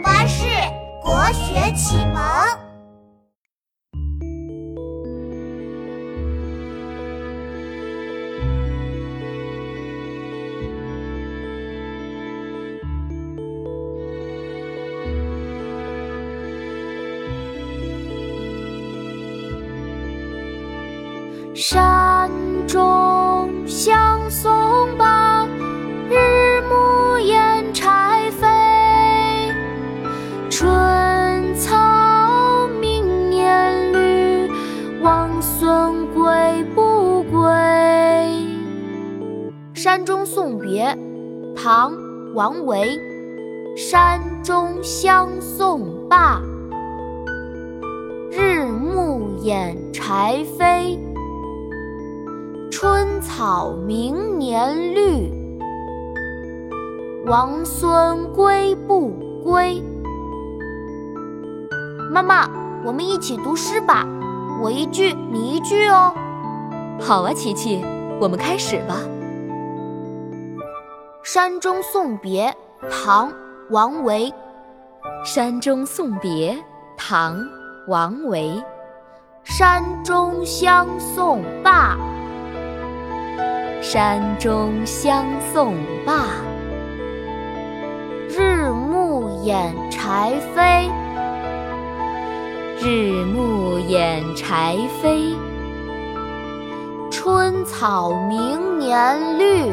巴士国学启蒙。山中相送罢，山中送别》唐·王维。山中相送罢，日暮掩柴扉。春草明年绿，王孙归不归？妈妈，我们一起读诗吧，我一句你一句哦。好啊，琪琪，我们开始吧。《山中送别》唐·王维。《山中送别》唐·王维。山中相送罢。山中相送罢，日暮掩柴扉。日暮掩柴扉，春草明年绿。